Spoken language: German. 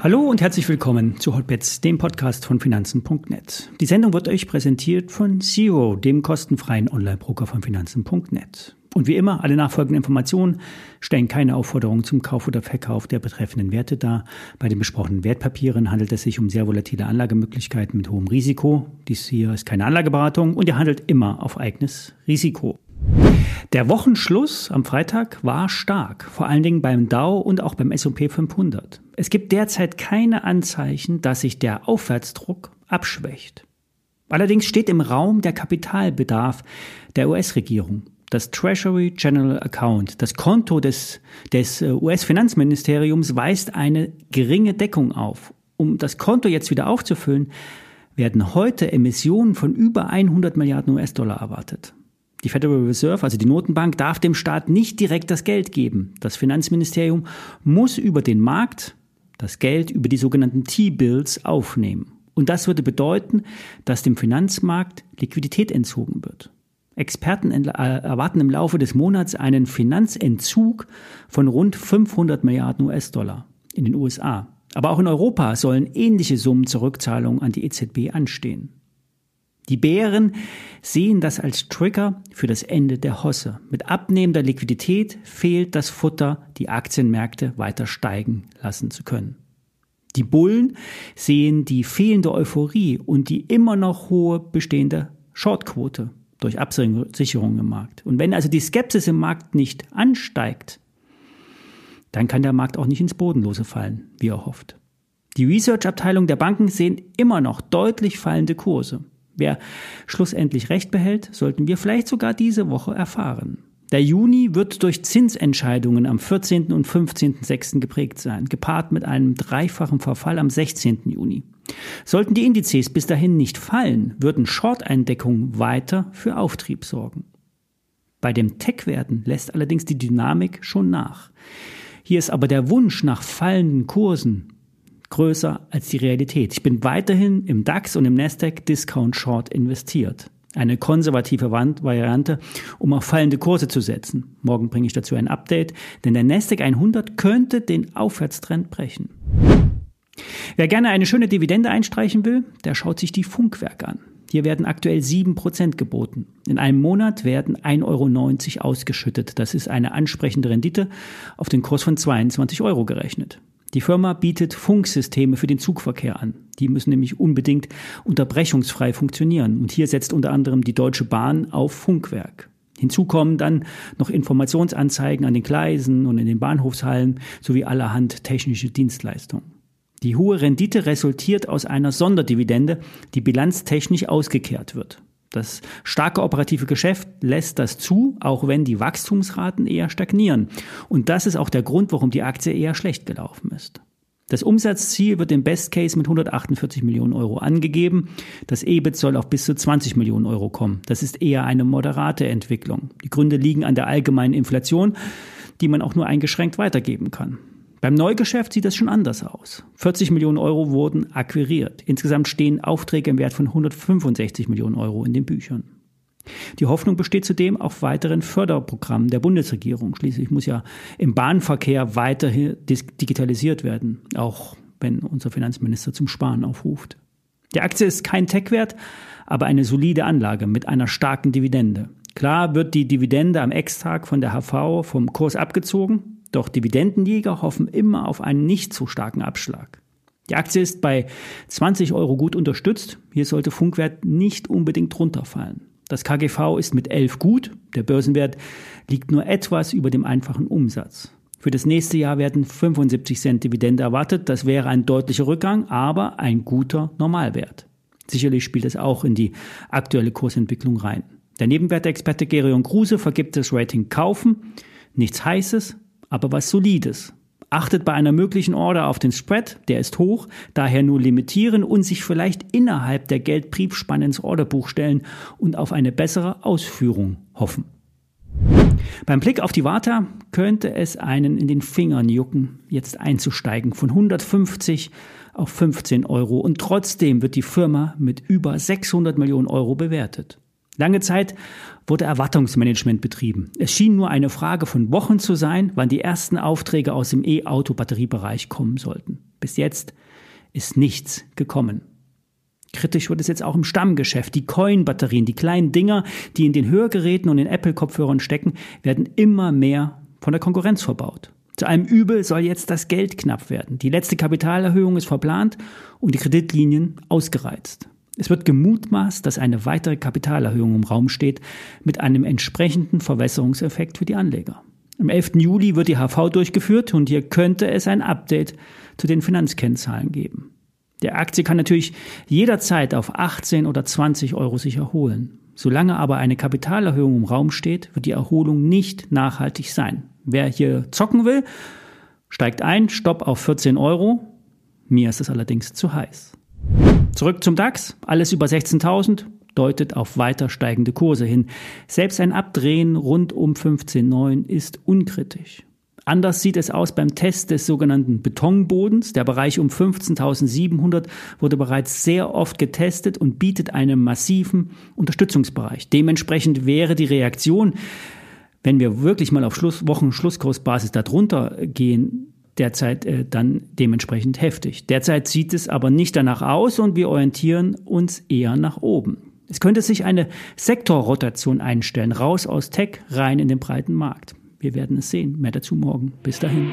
Hallo und herzlich willkommen zu Hotbets, dem Podcast von Finanzen.net. Die Sendung wird euch präsentiert von Zero, dem kostenfreien Online-Broker von Finanzen.net. Und wie immer, alle nachfolgenden Informationen stellen keine Aufforderung zum Kauf oder Verkauf der betreffenden Werte dar. Bei den besprochenen Wertpapieren handelt es sich um sehr volatile Anlagemöglichkeiten mit hohem Risiko. Dies hier ist keine Anlageberatung und ihr handelt immer auf eigenes Risiko. Der Wochenschluss am Freitag war stark, vor allen Dingen beim Dow und auch beim S&P 500. Es gibt derzeit keine Anzeichen, dass sich der Aufwärtsdruck abschwächt. Allerdings steht im Raum der Kapitalbedarf der US-Regierung. Das Treasury General Account, das Konto des, des äh, US-Finanzministeriums, weist eine geringe Deckung auf. Um das Konto jetzt wieder aufzufüllen, werden heute Emissionen von über 100 Milliarden US-Dollar erwartet. Die Federal Reserve, also die Notenbank, darf dem Staat nicht direkt das Geld geben. Das Finanzministerium muss über den Markt das Geld über die sogenannten T-Bills aufnehmen. Und das würde bedeuten, dass dem Finanzmarkt Liquidität entzogen wird. Experten erwarten im Laufe des Monats einen Finanzentzug von rund 500 Milliarden US-Dollar in den USA. Aber auch in Europa sollen ähnliche Summen zur Rückzahlung an die EZB anstehen. Die Bären sehen das als Trigger für das Ende der Hosse. Mit abnehmender Liquidität fehlt das Futter, die Aktienmärkte weiter steigen lassen zu können. Die Bullen sehen die fehlende Euphorie und die immer noch hohe bestehende Shortquote durch Absicherungen im Markt. Und wenn also die Skepsis im Markt nicht ansteigt, dann kann der Markt auch nicht ins Bodenlose fallen, wie er hofft. Die Research-Abteilung der Banken sehen immer noch deutlich fallende Kurse. Wer schlussendlich Recht behält, sollten wir vielleicht sogar diese Woche erfahren. Der Juni wird durch Zinsentscheidungen am 14. und 15.06. geprägt sein, gepaart mit einem dreifachen Verfall am 16. Juni. Sollten die Indizes bis dahin nicht fallen, würden Short-Eindeckungen weiter für Auftrieb sorgen. Bei dem Tech-Werten lässt allerdings die Dynamik schon nach. Hier ist aber der Wunsch nach fallenden Kursen größer als die Realität. Ich bin weiterhin im DAX und im Nasdaq Discount Short investiert. Eine konservative Variante, um auf fallende Kurse zu setzen. Morgen bringe ich dazu ein Update, denn der Nasdaq 100 könnte den Aufwärtstrend brechen. Wer gerne eine schöne Dividende einstreichen will, der schaut sich die Funkwerke an. Hier werden aktuell 7% geboten. In einem Monat werden 1,90 Euro ausgeschüttet. Das ist eine ansprechende Rendite auf den Kurs von 22 Euro gerechnet. Die Firma bietet Funksysteme für den Zugverkehr an. Die müssen nämlich unbedingt unterbrechungsfrei funktionieren. Und hier setzt unter anderem die Deutsche Bahn auf Funkwerk. Hinzu kommen dann noch Informationsanzeigen an den Gleisen und in den Bahnhofshallen sowie allerhand technische Dienstleistungen. Die hohe Rendite resultiert aus einer Sonderdividende, die bilanztechnisch ausgekehrt wird. Das starke operative Geschäft lässt das zu, auch wenn die Wachstumsraten eher stagnieren. Und das ist auch der Grund, warum die Aktie eher schlecht gelaufen ist. Das Umsatzziel wird im Best Case mit 148 Millionen Euro angegeben. Das EBIT soll auf bis zu 20 Millionen Euro kommen. Das ist eher eine moderate Entwicklung. Die Gründe liegen an der allgemeinen Inflation, die man auch nur eingeschränkt weitergeben kann. Beim Neugeschäft sieht das schon anders aus. 40 Millionen Euro wurden akquiriert. Insgesamt stehen Aufträge im Wert von 165 Millionen Euro in den Büchern. Die Hoffnung besteht zudem auf weiteren Förderprogrammen der Bundesregierung. Schließlich muss ja im Bahnverkehr weiterhin digitalisiert werden, auch wenn unser Finanzminister zum Sparen aufruft. Die Aktie ist kein Tech-Wert, aber eine solide Anlage mit einer starken Dividende. Klar wird die Dividende am Ex-Tag von der HV vom Kurs abgezogen, doch Dividendenjäger hoffen immer auf einen nicht so starken Abschlag. Die Aktie ist bei 20 Euro gut unterstützt. Hier sollte Funkwert nicht unbedingt runterfallen. Das KGV ist mit 11 gut. Der Börsenwert liegt nur etwas über dem einfachen Umsatz. Für das nächste Jahr werden 75 Cent Dividende erwartet. Das wäre ein deutlicher Rückgang, aber ein guter Normalwert. Sicherlich spielt es auch in die aktuelle Kursentwicklung rein. Der Nebenwertexperte Gerion Kruse vergibt das Rating Kaufen. Nichts Heißes, aber was Solides. Achtet bei einer möglichen Order auf den Spread, der ist hoch, daher nur limitieren und sich vielleicht innerhalb der Geldbriefspanne ins Orderbuch stellen und auf eine bessere Ausführung hoffen. Beim Blick auf die Warta könnte es einen in den Fingern jucken, jetzt einzusteigen von 150 auf 15 Euro und trotzdem wird die Firma mit über 600 Millionen Euro bewertet. Lange Zeit wurde Erwartungsmanagement betrieben. Es schien nur eine Frage von Wochen zu sein, wann die ersten Aufträge aus dem E-Auto-Batteriebereich kommen sollten. Bis jetzt ist nichts gekommen. Kritisch wird es jetzt auch im Stammgeschäft. Die Coin-Batterien, die kleinen Dinger, die in den Hörgeräten und den Apple-Kopfhörern stecken, werden immer mehr von der Konkurrenz verbaut. Zu einem Übel soll jetzt das Geld knapp werden. Die letzte Kapitalerhöhung ist verplant und die Kreditlinien ausgereizt. Es wird gemutmaßt, dass eine weitere Kapitalerhöhung im Raum steht, mit einem entsprechenden Verwässerungseffekt für die Anleger. Am 11. Juli wird die HV durchgeführt und hier könnte es ein Update zu den Finanzkennzahlen geben. Der Aktie kann natürlich jederzeit auf 18 oder 20 Euro sich erholen. Solange aber eine Kapitalerhöhung im Raum steht, wird die Erholung nicht nachhaltig sein. Wer hier zocken will, steigt ein, Stopp auf 14 Euro. Mir ist es allerdings zu heiß. Zurück zum DAX. Alles über 16.000 deutet auf weiter steigende Kurse hin. Selbst ein Abdrehen rund um 15,9 ist unkritisch. Anders sieht es aus beim Test des sogenannten Betonbodens. Der Bereich um 15.700 wurde bereits sehr oft getestet und bietet einen massiven Unterstützungsbereich. Dementsprechend wäre die Reaktion, wenn wir wirklich mal auf Schluss, Wochen-Schlusskursbasis darunter gehen, derzeit äh, dann dementsprechend heftig. Derzeit sieht es aber nicht danach aus und wir orientieren uns eher nach oben. Es könnte sich eine Sektorrotation einstellen, raus aus Tech, rein in den breiten Markt. Wir werden es sehen. Mehr dazu morgen. Bis dahin.